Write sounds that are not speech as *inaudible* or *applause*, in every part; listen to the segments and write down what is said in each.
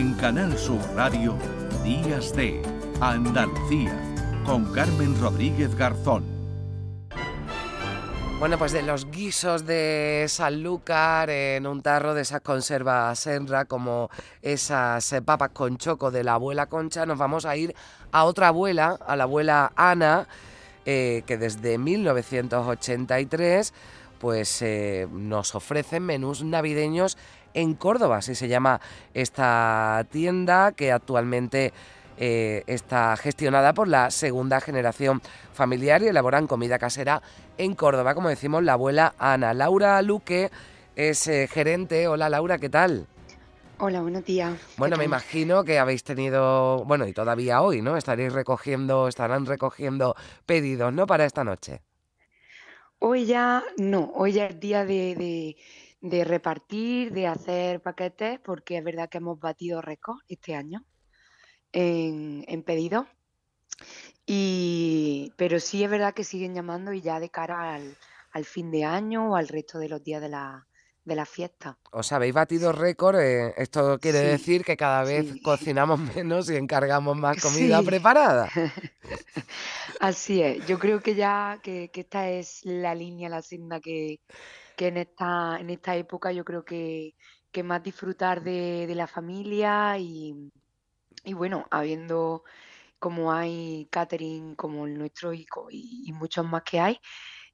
En Canal Sur Radio, Días de Andalucía, con Carmen Rodríguez Garzón. Bueno, pues de los guisos de Sanlúcar en un tarro de esas conservas Senra, como esas eh, papas con choco de la abuela Concha, nos vamos a ir a otra abuela, a la abuela Ana, eh, que desde 1983 pues eh, nos ofrecen menús navideños en Córdoba, así se llama esta tienda que actualmente eh, está gestionada por la segunda generación familiar y elaboran comida casera en Córdoba, como decimos, la abuela Ana. Laura Luque es eh, gerente. Hola Laura, ¿qué tal? Hola, buenos días. Bueno, me imagino que habéis tenido, bueno, y todavía hoy, ¿no? Estaréis recogiendo, estarán recogiendo pedidos, ¿no? Para esta noche. Hoy ya no, hoy ya es día de, de, repartir, de hacer paquetes, porque es verdad que hemos batido récord este año en, en pedidos. Y, pero sí es verdad que siguen llamando y ya de cara al, al fin de año o al resto de los días de la, de la fiesta. Os habéis batido récord, eh, esto quiere decir que cada vez cocinamos menos y encargamos más comida preparada. *laughs* Así es, yo creo que ya que, esta es la línea, la senda que, que, en esta, en esta época yo creo que, que más disfrutar de, de la familia y, y bueno, habiendo como hay catering como el nuestro y, y muchos más que hay,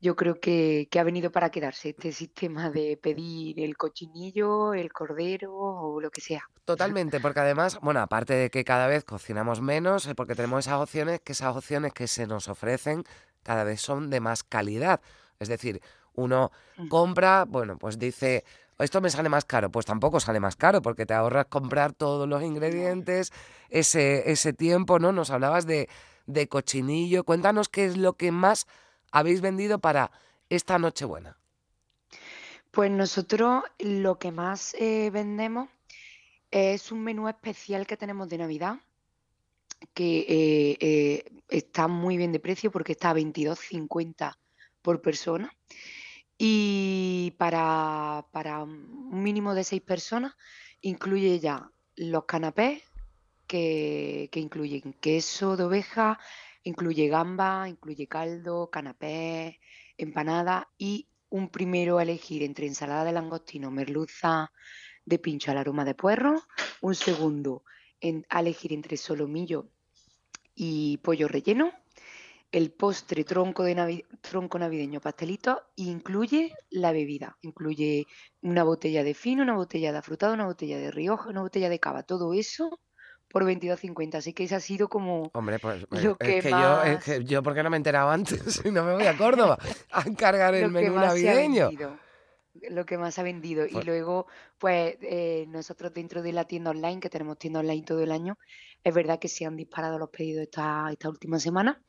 yo creo que, ha venido para quedarse este sistema de pedir el cochinillo, el cordero o lo que sea. Totalmente, porque además, bueno, aparte de que cada vez cocinamos menos, eh, porque tenemos esas opciones, que esas opciones que se nos ofrecen cada vez son de más calidad. Es decir, uno mm. compra, bueno, pues dice, esto me sale más caro, pues tampoco sale más caro porque te ahorras comprar todos los ingredientes, ese, ese tiempo, ¿no? Nos hablabas de, de cochinillo, cuéntanos qué es lo que más habéis vendido para esta Nochebuena? Pues nosotros lo que más eh, vendemos es un menú especial que tenemos de Navidad, que eh, eh, está muy bien de precio porque está a 22,50 por persona. Y para, para un mínimo de seis personas incluye ya los canapés, que, que incluyen queso de oveja, Incluye gamba, incluye caldo, canapé, empanada y un primero a elegir entre ensalada de langostino, merluza de pincho al aroma de puerro, un segundo a elegir entre solomillo y pollo relleno, el postre tronco, de tronco navideño pastelito incluye la bebida, incluye una botella de fino, una botella de afrutado, una botella de rioja, una botella de cava, todo eso por 22.50. Así que ese ha sido como. Hombre, pues eh, es, que yo, es que yo, ¿por qué no me he enterado antes? *laughs* Si no me voy a Córdoba a *laughs* encargar el menú navideño. Lo que más ha vendido. Y luego, pues eh, nosotros dentro de la tienda online, que tenemos tienda online todo el año, es verdad que se han disparado los pedidos esta, esta última semana.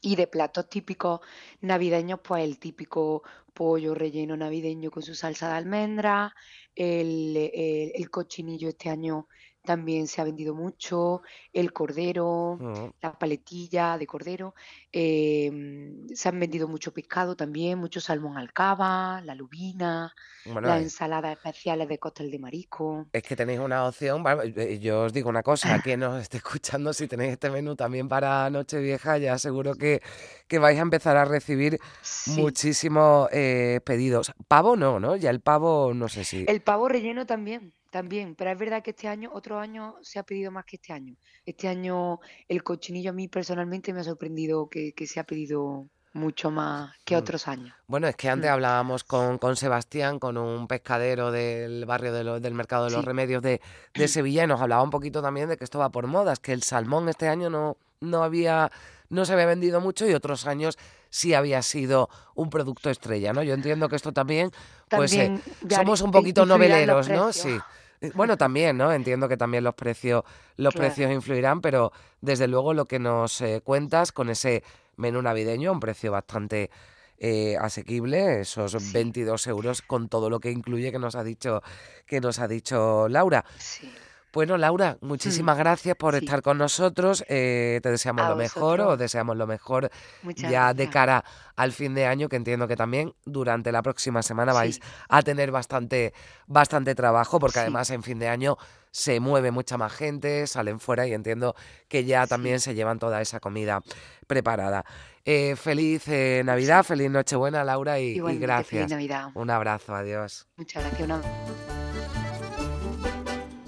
Y de platos típicos navideños, pues el típico pollo relleno navideño con su salsa de almendra, el, el cochinillo este año también se ha vendido mucho, el cordero, mm. la paletilla de cordero, em, se han vendido mucho pescado también, mucho salmón alcaba, la lubina, las ensaladas especiales de cóctel de marisco. Es que tenéis una opción, eh, yo os digo una cosa, *laughs* quien nos esté escuchando, si tenéis este menú también para Nochevieja, ya seguro que, que vais a empezar a recibir muchísimos eh, pedidos. Pavo no, ¿no? Ya el pavo no sé si... El pavo relleno también también, pero es verdad que este año, otro año se ha pedido más que este año. Este año el cochinillo a mí personalmente me ha sorprendido que, se ha pedido mucho más que mm. otros años. Bueno, es que antes mm. hablábamos con, con, Sebastián, con un pescadero del barrio del Mercado de los Remedios de, *clears throat* de, Sevilla, y nos hablaba un poquito también de que esto va por modas, que el salmón este año no, no había no se había vendido mucho y otros años sí había sido un producto estrella, ¿no? Yo entiendo que esto también, pues eh, somos un poquito noveleros, ¿no? Sí. Eh, bueno, también, ¿no? Entiendo que también los precios, los precios influirán, pero desde luego lo que nos eh, cuentas con ese menú navideño, un precio bastante eh, asequible, esos 22 euros con todo lo que incluye que nos ha dicho, que nos ha dicho Laura. Bueno, Laura, muchísimas Mm, gracias por sí. estar con nosotros. eh, te deseamos A lo mejor, os deseamos lo mejor Muchas ya de gracias. cara al fin de año, que entiendo que también durante la próxima semana vais Sí, a tener bastante, bastante trabajo, porque sí, además en fin de año se mueve mucha más gente, salen fuera y entiendo que ya también se llevan toda esa comida preparada. Eh, feliz eh, Navidad, feliz Nochebuena, Laura, y, y Igualmente, feliz gracias. Navidad. Un abrazo, adiós. Muchas gracias. Una...